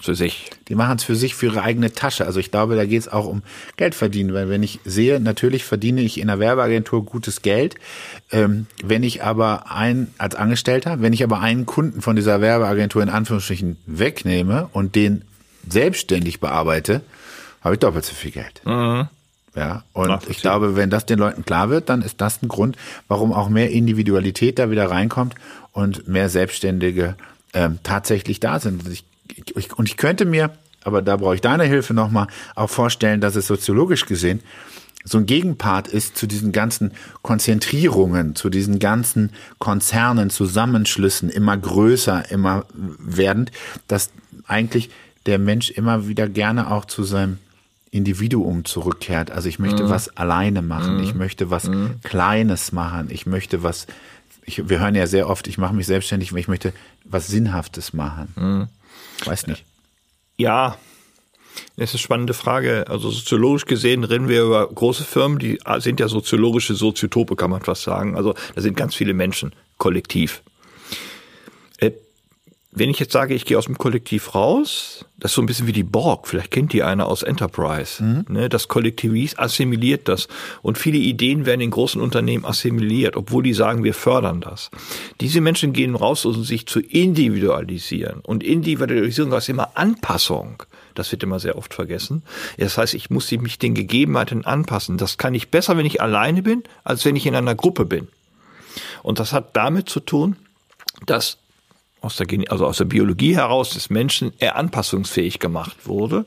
Für sich. Die machen es für sich, für ihre eigene Tasche. Also ich glaube, da geht es auch um Geld verdienen. Weil wenn ich sehe, natürlich verdiene ich in einer Werbeagentur gutes Geld. Ähm, wenn ich aber ein, als Angestellter, wenn ich aber einen Kunden von dieser Werbeagentur in Anführungsstrichen wegnehme und den selbstständig bearbeite, habe ich doppelt so viel Geld. Mhm. Ja, und Ach, ich glaube, wenn das den Leuten klar wird, dann ist das ein Grund, warum auch mehr Individualität da wieder reinkommt und mehr Selbstständige ähm, tatsächlich da sind. Ich ich, und ich könnte mir, aber da brauche ich deine Hilfe nochmal, auch vorstellen, dass es soziologisch gesehen so ein Gegenpart ist zu diesen ganzen Konzentrierungen, zu diesen ganzen Konzernen, Zusammenschlüssen, immer größer, immer werdend, dass eigentlich der Mensch immer wieder gerne auch zu seinem Individuum zurückkehrt. Also ich möchte mhm. was alleine machen, mhm. ich möchte was mhm. Kleines machen, ich möchte was, ich, wir hören ja sehr oft, ich mache mich selbstständig, weil ich möchte was Sinnhaftes machen. Mhm. Weiß nicht. Ja, das ist eine spannende Frage. Also soziologisch gesehen reden wir über große Firmen, die sind ja soziologische Soziotope, kann man fast sagen. Also da sind ganz viele Menschen, kollektiv. Wenn ich jetzt sage, ich gehe aus dem Kollektiv raus, das ist so ein bisschen wie die Borg, vielleicht kennt die einer aus Enterprise. Mhm. Ne, das Kollektiv assimiliert das. Und viele Ideen werden in großen Unternehmen assimiliert, obwohl die sagen, wir fördern das. Diese Menschen gehen raus, um sich zu individualisieren. Und Individualisierung heißt immer Anpassung. Das wird immer sehr oft vergessen. Das heißt, ich muss mich den Gegebenheiten anpassen. Das kann ich besser, wenn ich alleine bin, als wenn ich in einer Gruppe bin. Und das hat damit zu tun, dass aus der, also aus der Biologie heraus des Menschen eher anpassungsfähig gemacht wurde.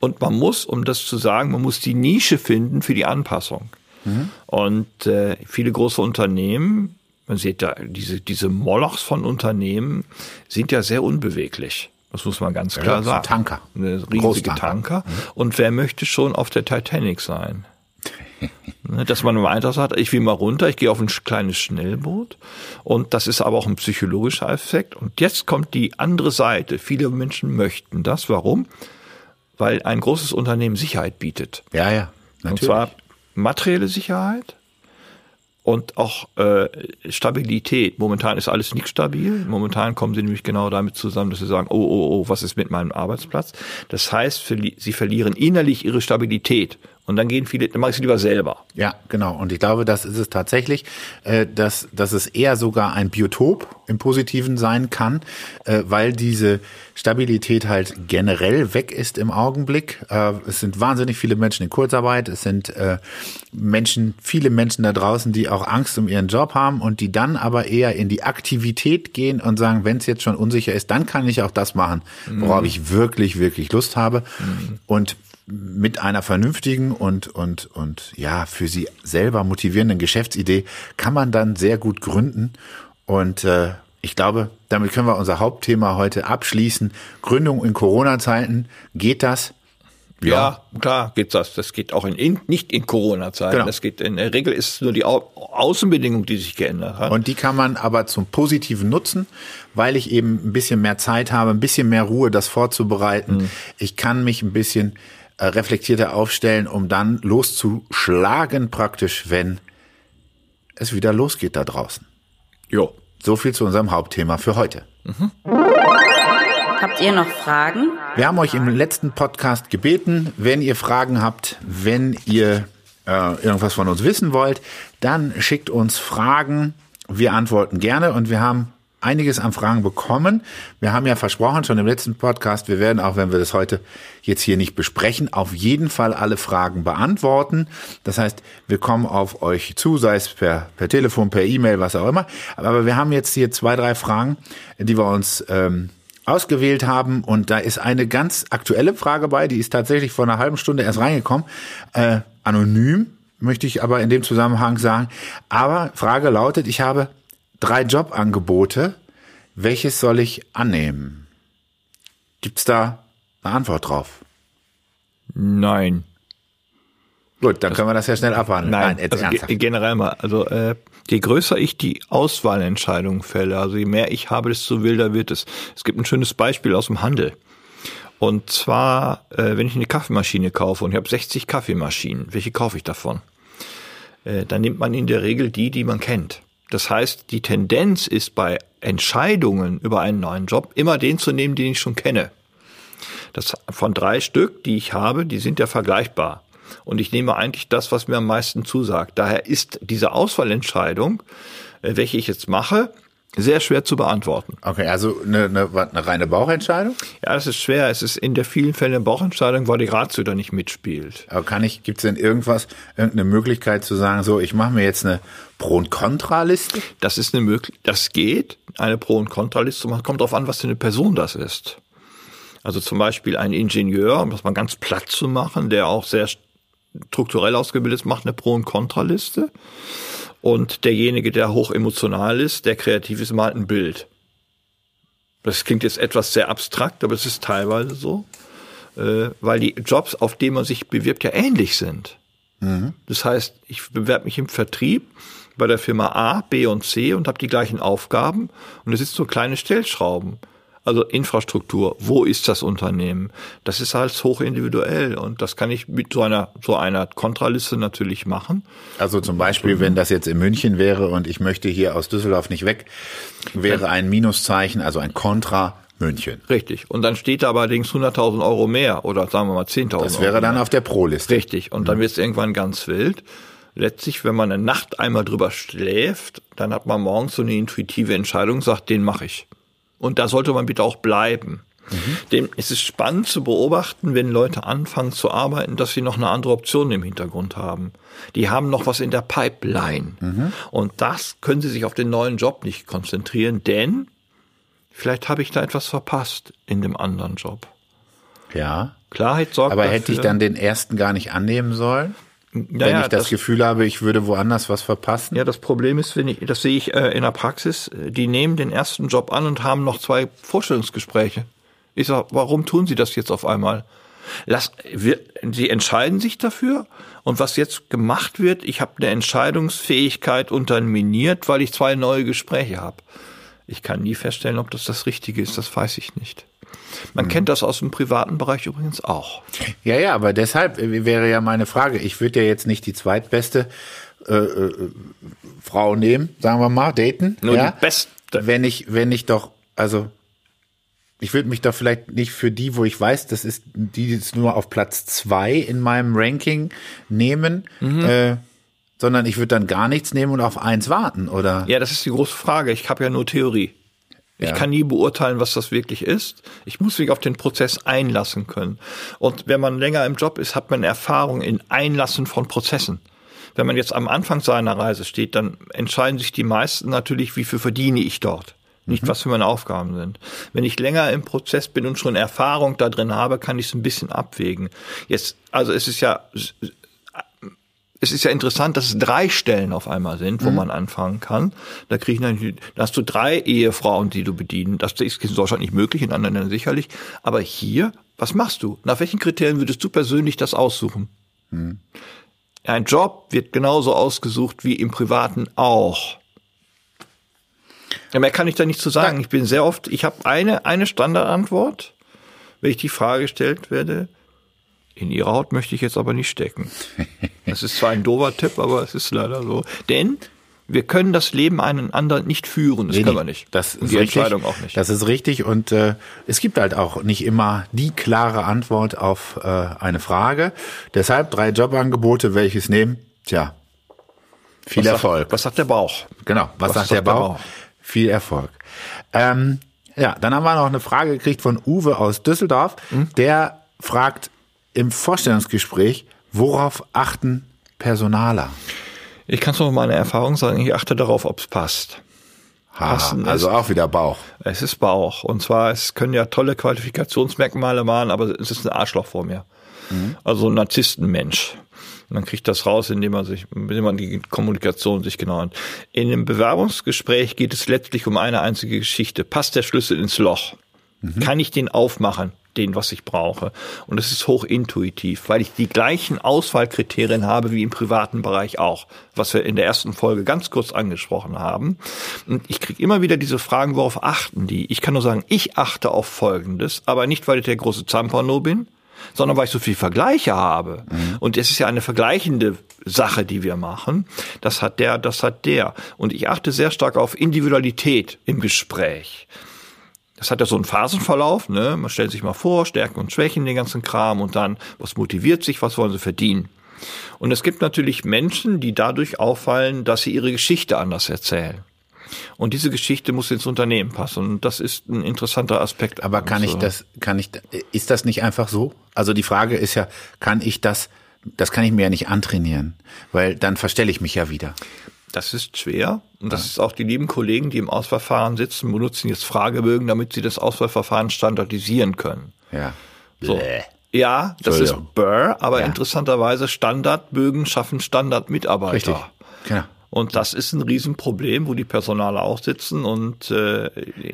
Und man muss, um das zu sagen, man muss die Nische finden für die Anpassung. Mhm. Und äh, viele große Unternehmen, man sieht da, diese, diese Molochs von Unternehmen sind ja sehr unbeweglich. Das muss man ganz klar ja, sagen. Tanker. Eine riesige Tanker. Mhm. Und wer möchte schon auf der Titanic sein? Ne, dass man immer einfach sagt, ich will mal runter, ich gehe auf ein kleines Schnellboot. Und das ist aber auch ein psychologischer Effekt. Und jetzt kommt die andere Seite. Viele Menschen möchten das. Warum? Weil ein großes Unternehmen Sicherheit bietet. Ja, ja. Natürlich. Und zwar materielle Sicherheit, und auch äh, Stabilität. Momentan ist alles nicht stabil. Momentan kommen sie nämlich genau damit zusammen, dass sie sagen, oh, oh, oh, was ist mit meinem Arbeitsplatz? Das heißt, sie verlieren innerlich ihre Stabilität. Und dann gehen viele, dann mache ich es lieber selber. Ja, genau. Und ich glaube, das ist es tatsächlich, äh, dass, dass es eher sogar ein Biotop im Positiven sein kann, äh, weil diese Stabilität halt generell weg ist im Augenblick. Äh, es sind wahnsinnig viele Menschen in Kurzarbeit. Es sind Menschen, viele Menschen da draußen, die auch Angst um ihren Job haben und die dann aber eher in die Aktivität gehen und sagen, wenn es jetzt schon unsicher ist, dann kann ich auch das machen, worauf mhm. ich wirklich, wirklich Lust habe. Mhm. Und mit einer vernünftigen und, und, und ja, für sie selber motivierenden Geschäftsidee kann man dann sehr gut gründen. Und äh, ich glaube, damit können wir unser Hauptthema heute abschließen. Gründung in Corona-Zeiten, geht das? Ja. ja, klar geht das. Das geht auch in, in nicht in Corona-Zeiten. Genau. Das geht in der Regel ist es nur die Au Außenbedingung, die sich geändert hat. Und die kann man aber zum Positiven nutzen, weil ich eben ein bisschen mehr Zeit habe, ein bisschen mehr Ruhe, das vorzubereiten. Mhm. Ich kann mich ein bisschen reflektierter aufstellen, um dann loszuschlagen praktisch, wenn es wieder losgeht da draußen. Jo. So viel zu unserem Hauptthema für heute. Mhm. Habt ihr noch Fragen? Wir haben euch im letzten Podcast gebeten, wenn ihr Fragen habt, wenn ihr äh, irgendwas von uns wissen wollt, dann schickt uns Fragen. Wir antworten gerne und wir haben einiges an Fragen bekommen. Wir haben ja versprochen schon im letzten Podcast, wir werden auch, wenn wir das heute jetzt hier nicht besprechen, auf jeden Fall alle Fragen beantworten. Das heißt, wir kommen auf euch zu, sei es per, per Telefon, per E-Mail, was auch immer. Aber wir haben jetzt hier zwei, drei Fragen, die wir uns ähm, ausgewählt haben. Und da ist eine ganz aktuelle Frage bei, die ist tatsächlich vor einer halben Stunde erst reingekommen. Äh, anonym möchte ich aber in dem Zusammenhang sagen. Aber Frage lautet, ich habe drei Jobangebote. Welches soll ich annehmen? Gibt's da eine Antwort drauf? Nein. Gut, dann können wir das ja schnell abhandeln. Nein, Nein also ernsthaft. ge- generell mal. Also äh, je größer ich die Auswahlentscheidung fälle, also je mehr ich habe, desto wilder wird es. Es gibt ein schönes Beispiel aus dem Handel. Und zwar, äh, wenn ich eine Kaffeemaschine kaufe und ich habe 60 Kaffeemaschinen, welche kaufe ich davon? Äh, dann nimmt man in der Regel die, die man kennt. Das heißt, die Tendenz ist bei Entscheidungen über einen neuen Job immer den zu nehmen, den ich schon kenne. Das von drei Stück, die ich habe, die sind ja vergleichbar. Und ich nehme eigentlich das, was mir am meisten zusagt. Daher ist diese Auswahlentscheidung, äh, welche ich jetzt mache, sehr schwer zu beantworten. Okay, also eine, eine, eine reine Bauchentscheidung? Ja, es ist schwer. Es ist in der vielen Fällen eine Bauchentscheidung, weil die Ratio da nicht mitspielt. Aber kann ich, gibt's denn irgendwas, irgendeine Möglichkeit zu sagen, so, ich mache mir jetzt eine Pro- und Kontraliste? Das ist eine Möglichkeit, das geht, eine Pro- und Kontraliste zu machen. Kommt darauf an, was für eine Person das ist. Also zum Beispiel ein Ingenieur, um das mal ganz platt zu machen, der auch sehr strukturell ausgebildet ist, macht eine Pro- und Kontraliste. Und derjenige, der hoch emotional ist, der kreativ ist, malt ein Bild. Das klingt jetzt etwas sehr abstrakt, aber es ist teilweise so, äh, weil die Jobs, auf die man sich bewirbt, ja ähnlich sind. Das heißt, ich bewerbe mich im Vertrieb bei der Firma A, B und C und habe die gleichen Aufgaben und es sind so kleine Stellschrauben. Also Infrastruktur, wo ist das Unternehmen? Das ist halt hoch individuell und das kann ich mit so einer so einer Kontraliste natürlich machen. Also zum Beispiel, wenn das jetzt in München wäre und ich möchte hier aus Düsseldorf nicht weg, wäre ein Minuszeichen, also ein Kontra München. Richtig. Und dann steht da allerdings 100.000 Euro mehr oder sagen wir mal 10.000 Euro. Das wäre dann mehr. auf der Pro-Liste. Richtig. Und dann wird es irgendwann ganz wild. Letztlich, wenn man eine Nacht einmal drüber schläft, dann hat man morgens so eine intuitive Entscheidung, sagt, den mache ich. Und da sollte man bitte auch bleiben. Dem es ist spannend zu beobachten, wenn Leute anfangen zu arbeiten, dass sie noch eine andere Option im Hintergrund haben. Die haben noch was in der Pipeline. Und das können sie sich auf den neuen Job nicht konzentrieren, denn vielleicht habe ich da etwas verpasst in dem anderen Job. Ja. Klarheit sorgt Aber dafür. hätte ich dann den ersten gar nicht annehmen sollen? Wenn Naja, ich das, Gefühl habe, ich würde woanders was verpassen? Ja, das Problem ist, wenn ich, das sehe ich äh, in der Praxis, äh, die nehmen den ersten Job an und haben noch zwei Vorstellungsgespräche. Ich sag, warum tun sie das jetzt auf einmal? Lass, wir, sie entscheiden sich dafür und was jetzt gemacht wird, ich habe eine Entscheidungsfähigkeit unterminiert, weil ich zwei neue Gespräche habe. Ich kann nie feststellen, ob das das Richtige ist, das weiß ich nicht. Man kennt das aus dem privaten Bereich übrigens auch. Ja, ja, aber deshalb äh, wäre ja meine Frage, ich würde ja jetzt nicht die zweitbeste äh, äh, Frau nehmen, sagen wir mal, daten. Nur ja? die beste. Wenn ich, wenn ich doch, also ich würde mich doch vielleicht nicht für die, wo ich weiß, das ist die ist nur auf Platz zwei in meinem Ranking nehmen, Mhm. äh, sondern ich würde dann gar nichts nehmen und auf eins warten, oder? Ja, das ist die große Frage. Ich habe ja nur Theorie. Ich Ja. kann nie beurteilen, was das wirklich ist. Ich muss mich auf den Prozess einlassen können. Und wenn man länger im Job ist, hat man Erfahrung in Einlassen von Prozessen. Wenn man jetzt am Anfang seiner Reise steht, dann entscheiden sich die meisten natürlich, wie viel verdiene ich dort. Nicht, was für meine Aufgaben sind. Wenn ich länger im Prozess bin und schon Erfahrung da drin habe, kann ich es ein bisschen abwägen. Jetzt, also es ist ja, es ist ja interessant, dass es drei Stellen auf einmal sind, wo man anfangen kann. Da kriege ich natürlich, da hast du drei Ehefrauen, die du bedienen. Das ist in Deutschland nicht möglich, in anderen Ländern sicherlich. Aber hier, was machst du? Nach welchen Kriterien würdest du persönlich das aussuchen? Ein Job wird genauso ausgesucht wie im Privaten auch. Mehr kann ich da nicht zu sagen. Ich bin sehr oft, ich habe eine, eine Standardantwort, wenn ich die Frage gestellt werde, in ihrer Haut möchte ich jetzt aber nicht stecken. Das ist zwar ein dober Tipp, aber es ist leider so. Denn wir können das Leben einen anderen nicht führen. Das Nee, können wir nicht. Das Und ist die richtig. Entscheidung auch nicht. Das ist richtig und äh, es gibt halt auch nicht immer die klare Antwort auf äh, eine Frage. Deshalb drei Jobangebote, welches nehmen? Tja, viel was Erfolg. Sagt, was sagt der Bauch? Genau, was, Was sagt der sagt der Bauch? Bauch? Viel Erfolg. Ähm, ja, dann haben wir noch eine Frage gekriegt von Uwe aus Düsseldorf. Der fragt im Vorstellungsgespräch, worauf achten Personaler? Ich kann es nur meine Erfahrung sagen, ich achte darauf, ob es passt. Ha, also ist- auch wieder Bauch. Es ist Bauch. Und zwar, es können ja tolle Qualifikationsmerkmale machen, aber es ist ein Arschloch vor mir. Also ein Narzisstenmensch. Dann kriegt das raus, indem man sich, indem man die Kommunikation sich genau an. In einem Bewerbungsgespräch geht es letztlich um eine einzige Geschichte. Passt der Schlüssel ins Loch? Kann ich den aufmachen? Den, was ich brauche. Und es ist hochintuitiv, weil ich die gleichen Auswahlkriterien habe wie im privaten Bereich auch, was wir in der ersten Folge ganz kurz angesprochen haben. Und ich kriege immer wieder diese Fragen, worauf achten die? Ich kann nur sagen, ich achte auf Folgendes, aber nicht, weil ich der große Zampano bin, sondern weil ich so viel Vergleiche habe. Und es ist ja eine vergleichende Sache, die wir machen. Das hat der, das hat der. Und ich achte sehr stark auf Individualität im Gespräch. Das hat ja so einen Phasenverlauf, ne? Man stellt sich mal vor, Stärken und Schwächen, den ganzen Kram und dann, was motiviert sich, was wollen sie verdienen. Und es gibt natürlich Menschen, die dadurch auffallen, dass sie ihre Geschichte anders erzählen. Und diese Geschichte muss ins Unternehmen passen. Und das ist ein interessanter Aspekt. Aber kann ich Also, das, kann ich, ist das nicht einfach so? Also die Frage ist ja, kann ich das, das kann ich mir ja nicht antrainieren, weil dann verstelle ich mich ja wieder. Das ist schwer. Und das ist auch die lieben Kollegen, die im Auswahlverfahren sitzen, benutzen jetzt Fragebögen, damit sie das Auswahlverfahren standardisieren können. Ja. So. Ja, das ist. Burr, aber Ja. interessanterweise Standardbögen schaffen Standardmitarbeiter. Richtig. Genau. Und das ist ein Riesenproblem, wo die Personale auch sitzen. Und äh,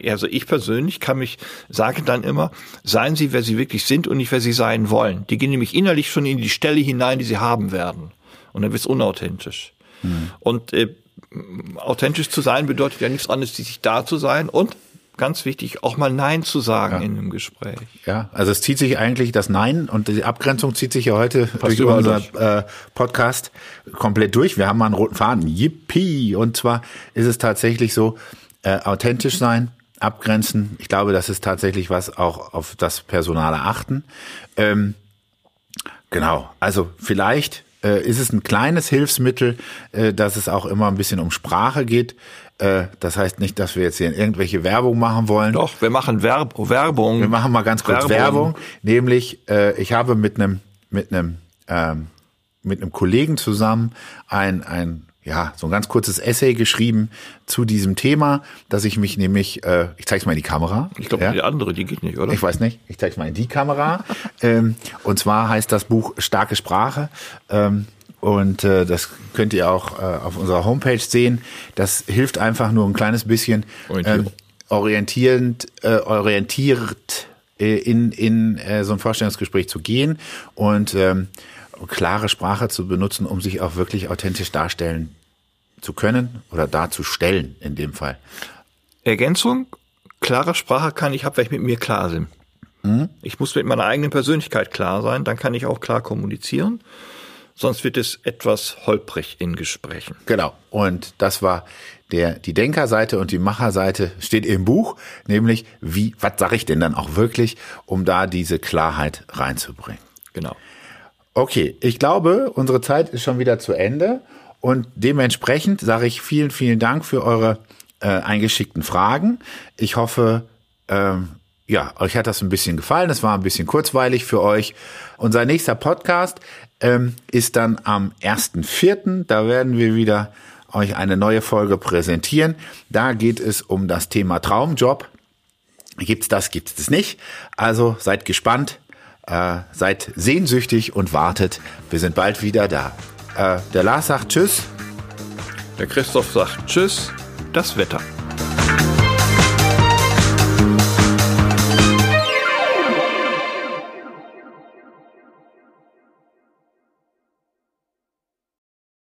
also ich persönlich kann mich, sage dann immer, seien Sie, wer Sie wirklich sind und nicht, wer Sie sein wollen. Die gehen nämlich innerlich schon in die Stelle hinein, die Sie haben werden. Und dann wird's unauthentisch. Und äh, authentisch zu sein bedeutet ja nichts anderes, als sich da zu sein und ganz wichtig, auch mal Nein zu sagen in einem Gespräch. Ja, also es zieht sich eigentlich das Nein und die Abgrenzung zieht sich ja heute durch unser durch. äh, Podcast komplett durch. Wir haben mal einen roten Faden. Yippie! Und zwar ist es tatsächlich so, äh, authentisch sein, abgrenzen. Ich glaube, das ist tatsächlich was auch auf das Personale achten. Ähm, Genau, also vielleicht äh, ist es ein kleines Hilfsmittel, äh, dass es auch immer ein bisschen um Sprache geht. Äh, das heißt nicht, dass wir jetzt hier irgendwelche Werbung machen wollen. Doch, wir machen Werb Werbung. Wir machen mal ganz kurz Werbung. Nämlich, äh, ich habe mit einem mit einem ähm, mit einem Kollegen zusammen ein ein ja so ein ganz kurzes Essay geschrieben zu diesem Thema, dass ich mich nämlich, äh, ich zeige es mal in die Kamera. Ich glaube, ja? die andere, die geht nicht, oder? Ich weiß nicht. Ich zeige mal in die Kamera. ähm, und zwar heißt das Buch Starke Sprache. Ähm, und äh, das könnt ihr auch äh, auf unserer Homepage sehen. Das hilft einfach nur ein kleines bisschen ähm, orientierend, äh, orientiert äh, in, in äh, so ein Vorstellungsgespräch zu gehen und ähm, klare Sprache zu benutzen, um sich auch wirklich authentisch darstellen zu können oder darzustellen in dem Fall. Ergänzung, klare Sprache kann ich haben, wenn ich mit mir klar bin. Ich muss mit meiner eigenen Persönlichkeit klar sein, dann kann ich auch klar kommunizieren. Sonst wird es etwas holprig in Gesprächen. Genau. Und das war der, die Denkerseite und die Macherseite steht im Buch, nämlich wie, was sage ich denn dann auch wirklich, um da diese Klarheit reinzubringen. Genau. Okay, ich glaube, unsere Zeit ist schon wieder zu Ende und dementsprechend sage ich vielen, vielen Dank für eure äh, eingeschickten Fragen. Ich hoffe, ähm, ja, euch hat das ein bisschen gefallen. Es war ein bisschen kurzweilig für euch. Unser nächster Podcast ähm, ist dann am 1.4. Da werden wir wieder euch eine neue Folge präsentieren. Da geht es um das Thema Traumjob. Gibt's das, gibt's das nicht? Also seid gespannt, äh, seid sehnsüchtig und wartet. Wir sind bald wieder da. Äh, der Lars sagt Tschüss. Der Christoph sagt Tschüss, das Wetter.